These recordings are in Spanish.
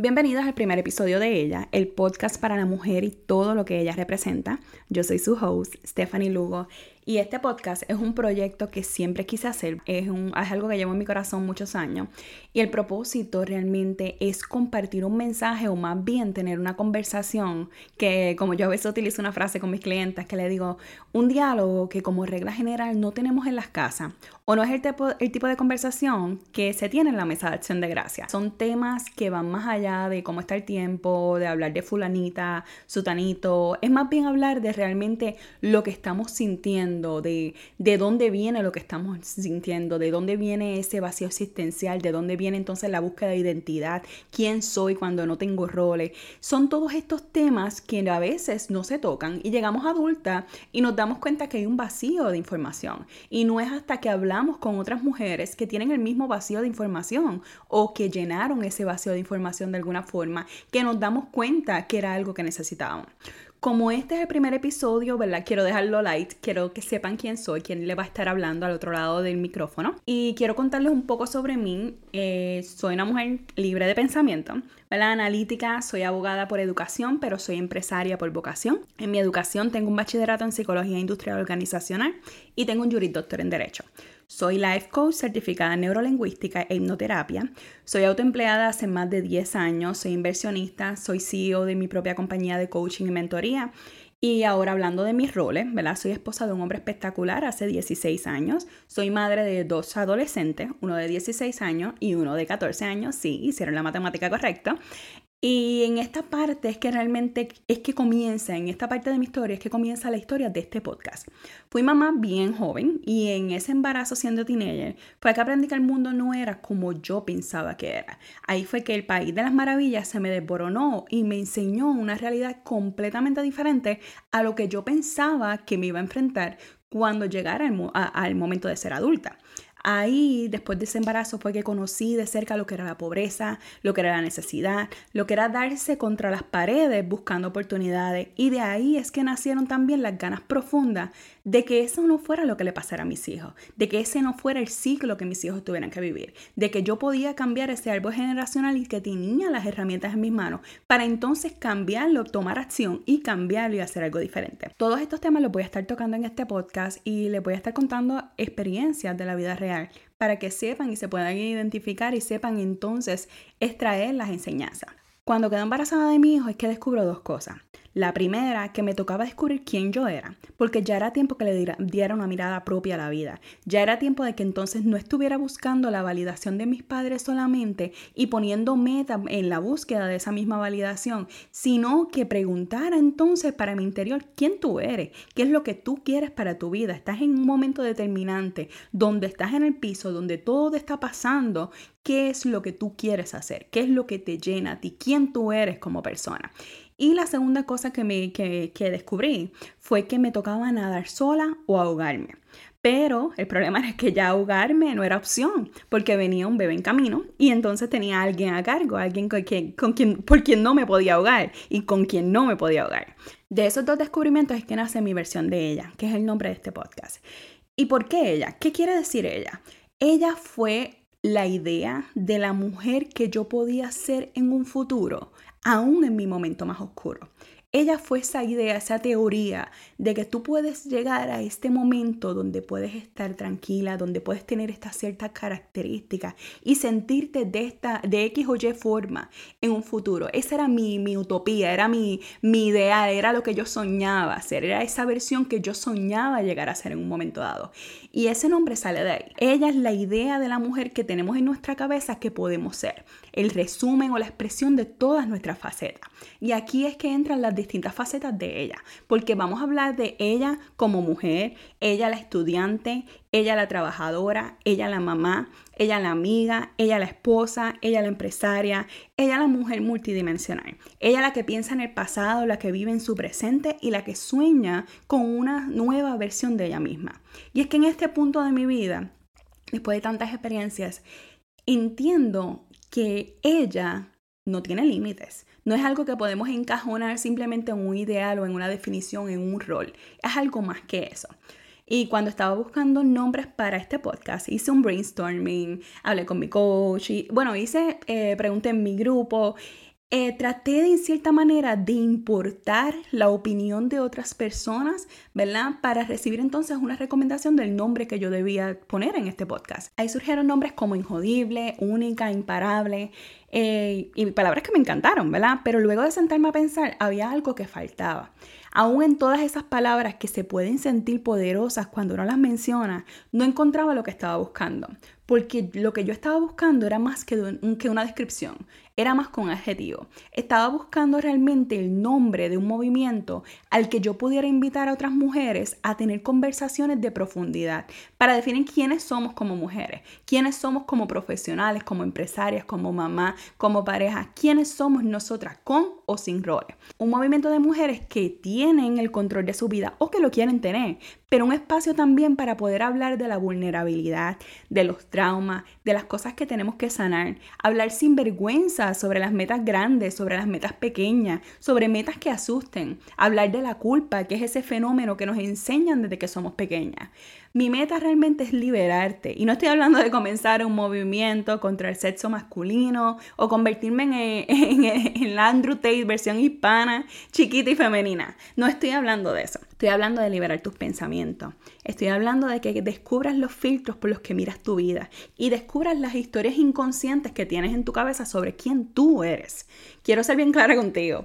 Bienvenidos al primer episodio de Ella, el podcast para la mujer y todo lo que ella representa. Yo soy su host, Stephanie Lugo, y este podcast es un proyecto que siempre quise hacer, es, algo que llevo en mi corazón muchos años. Y el propósito realmente es compartir un mensaje o más bien tener una conversación que como yo a veces utilizo una frase con mis clientes que le digo, un diálogo que como regla general no tenemos en las casas o no es el tipo, el tipo de conversación que se tiene en la mesa de acción de gracia. Son temas que van más allá de cómo está el tiempo, de hablar de fulanita, sutanito, es más bien hablar de realmente lo que estamos sintiendo de, de dónde viene lo que estamos sintiendo, de dónde viene ese vacío existencial, de dónde viene entonces la búsqueda de identidad, quién soy cuando no tengo roles. Son todos estos temas que a veces no se tocan y llegamos adulta y nos damos cuenta que hay un vacío de información. Y no es hasta que hablamos con otras mujeres que tienen el mismo vacío de información o que llenaron ese vacío de información de alguna forma que nos damos cuenta que era algo que necesitábamos. Como este es el primer episodio, ¿verdad? Quiero dejarlo light, quiero que sepan quién soy, quién le va a estar hablando al otro lado del micrófono. Y quiero contarles un poco sobre mí. Eh, soy una mujer libre de pensamiento, ¿verdad? Analítica, soy abogada por educación, pero soy empresaria por vocación. En mi educación tengo un bachillerato en psicología industrial organizacional y tengo un juris doctor en derecho. Soy life coach certificada en neurolingüística e hipnoterapia. Soy autoempleada hace más de 10 años, soy inversionista, soy CEO de mi propia compañía de coaching y mentoría. Y ahora hablando de mis roles, ¿verdad? Soy esposa de un hombre espectacular hace 16 años. Soy madre de dos adolescentes, uno de 16 años y uno de 14 años. Sí, hicieron la matemática correcta. Y en esta parte es que realmente es que comienza, en esta parte de mi historia es que comienza la historia de este podcast. Fui mamá bien joven y en ese embarazo siendo teenager fue que aprendí que el mundo no era como yo pensaba que era. Ahí fue que el país de las maravillas se me desboronó y me enseñó una realidad completamente diferente a lo que yo pensaba que me iba a enfrentar cuando llegara al momento de ser adulta. Ahí, después de ese embarazo, fue que conocí de cerca lo que era la pobreza, lo que era la necesidad, lo que era darse contra las paredes buscando oportunidades. Y de ahí es que nacieron también las ganas profundas de que eso no fuera lo que le pasara a mis hijos, de que ese no fuera el ciclo que mis hijos tuvieran que vivir, de que yo podía cambiar ese árbol generacional y que tenía las herramientas en mis manos para entonces cambiarlo, tomar acción y cambiarlo y hacer algo diferente. Todos estos temas los voy a estar tocando en este podcast y les voy a estar contando experiencias de la vida real para que sepan y se puedan identificar y sepan entonces extraer las enseñanzas. Cuando quedo embarazada de mi hijo es que descubro dos cosas. La primera, que me tocaba descubrir quién yo era, porque ya era tiempo que le diera una mirada propia a la vida. Ya era tiempo de que entonces no estuviera buscando la validación de mis padres solamente y poniendo meta en la búsqueda de esa misma validación, sino que preguntara entonces para mi interior quién tú eres, qué es lo que tú quieres para tu vida. Estás en un momento determinante, donde estás en el piso, donde todo está pasando, qué es lo que tú quieres hacer, qué es lo que te llena a ti, quién tú eres como persona. Y la segunda cosa que, me, que, descubrí fue que me tocaba nadar sola o ahogarme. Pero el problema era que ya ahogarme no era opción, porque venía un bebé en camino y entonces tenía alguien a cargo, alguien con quien, con quien, por quien no me podía ahogar y con quien no me podía ahogar. De esos dos descubrimientos es que nace mi versión de ella, que es el nombre de este podcast. ¿Y por qué ella? ¿Qué quiere decir ella? Ella fue la idea de la mujer que yo podía ser en un futuro aún en mi momento más oscuro. Ella fue esa idea, esa teoría de que tú puedes llegar a este momento donde puedes estar tranquila, donde puedes tener estas ciertas características y sentirte de, esta, de X o Y forma en un futuro. Esa era mi, mi utopía, era mi, mi idea, era lo que yo soñaba hacer, era esa versión que yo soñaba llegar a ser en un momento dado. Y ese nombre sale de ahí. Ella es la idea de la mujer que tenemos en nuestra cabeza que podemos ser, el resumen o la expresión de todas nuestras facetas. Y aquí es que entran las distintas facetas de ella, porque vamos a hablar de ella como mujer, ella la estudiante, ella la trabajadora, ella la mamá, ella la amiga, ella la esposa, ella la empresaria, ella la mujer multidimensional, ella la que piensa en el pasado, la que vive en su presente y la que sueña con una nueva versión de ella misma. Y es que en este punto de mi vida, después de tantas experiencias, entiendo que ella no tiene límites. No es algo que podemos encajonar simplemente en un ideal o en una definición, en un rol. Es algo más que eso. Y cuando estaba buscando nombres para este podcast, hice un brainstorming, hablé con mi coach y bueno, hice, eh, pregunté en mi grupo eh, traté de en cierta manera de importar la opinión de otras personas, ¿verdad? Para recibir entonces una recomendación del nombre que yo debía poner en este podcast. Ahí surgieron nombres como Injodible, Única, Imparable, eh, y palabras que me encantaron, ¿verdad? Pero luego de sentarme a pensar, había algo que faltaba. Aún en todas esas palabras que se pueden sentir poderosas cuando uno las menciona, no encontraba lo que estaba buscando porque lo que yo estaba buscando era más que, una descripción, era más con adjetivo. Estaba buscando realmente el nombre de un movimiento al que yo pudiera invitar a otras mujeres a tener conversaciones de profundidad para definir quiénes somos como mujeres, quiénes somos como profesionales, como empresarias, como mamá, como pareja, quiénes somos nosotras con o sin roles. Un movimiento de mujeres que tienen el control de su vida o que lo quieren tener, pero un espacio también para poder hablar de la vulnerabilidad, de los traumas, de las cosas que tenemos que sanar, hablar sin vergüenza sobre las metas grandes, sobre las metas pequeñas, sobre metas que asusten, hablar de la culpa, que es ese fenómeno que nos enseñan desde que somos pequeñas. Mi meta realmente es liberarte. Y no estoy hablando de comenzar un movimiento contra el sexo masculino o convertirme en, en, la Andrew Tate versión hispana, chiquita y femenina. No estoy hablando de eso. Estoy hablando de liberar tus pensamientos. Estoy hablando de que descubras los filtros por los que miras tu vida y descubras las historias inconscientes que tienes en tu cabeza sobre quién tú eres. Quiero ser bien clara contigo.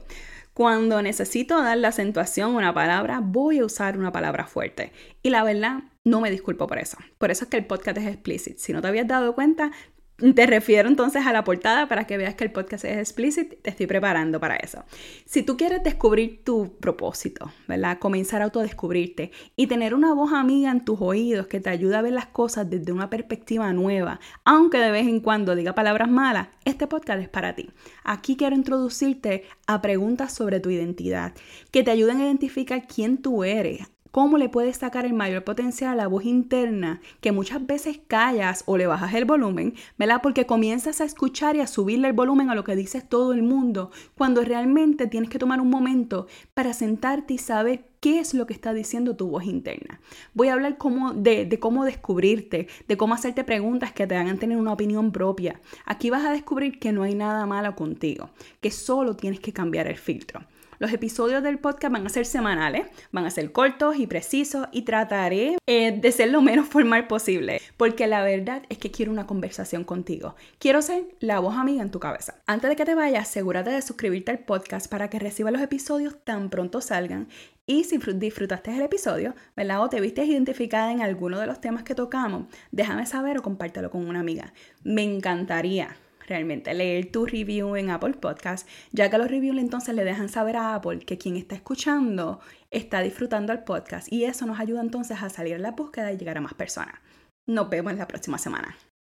Cuando necesito dar la acentuación a una palabra, voy a usar una palabra fuerte. Y la verdad, no me disculpo por eso. Por eso es que el podcast es explicit. Si no te habías dado cuenta, te refiero entonces a la portada para que veas que el podcast es explicit, te estoy preparando para eso. Si tú quieres descubrir tu propósito, ¿verdad? Comenzar a autodescubrirte y tener una voz amiga en tus oídos que te ayude a ver las cosas desde una perspectiva nueva, aunque de vez en cuando diga palabras malas, este podcast es para ti. Aquí quiero introducirte a preguntas sobre tu identidad que te ayuden a identificar quién tú eres, cómo le puedes sacar el mayor potencial a la voz interna que muchas veces callas o le bajas el volumen, ¿verdad? Porque comienzas a escuchar y a subirle el volumen a lo que dices todo el mundo, cuando realmente tienes que tomar un momento para sentarte y saber qué es lo que está diciendo tu voz interna. Voy a hablar de, de, cómo descubrirte, de cómo hacerte preguntas que te hagan tener una opinión propia. Aquí vas a descubrir que no hay nada malo contigo, que solo tienes que cambiar el filtro. Los episodios del podcast van a ser semanales, van a ser cortos y precisos y trataré eh, de ser lo menos formal posible, porque la verdad es que quiero una conversación contigo. Quiero ser la voz amiga en tu cabeza. Antes de que te vayas, asegúrate de suscribirte al podcast para que recibas los episodios tan pronto salgan y si disfrutaste el episodio, ¿verdad? O te viste identificada en alguno de los temas que tocamos, déjame saber o compártelo con una amiga. Me encantaría realmente leer tu review en Apple Podcast, ya que los reviews entonces le dejan saber a Apple que quien está escuchando está disfrutando el podcast y eso nos ayuda entonces a salir a la búsqueda y llegar a más personas. Nos vemos la próxima semana.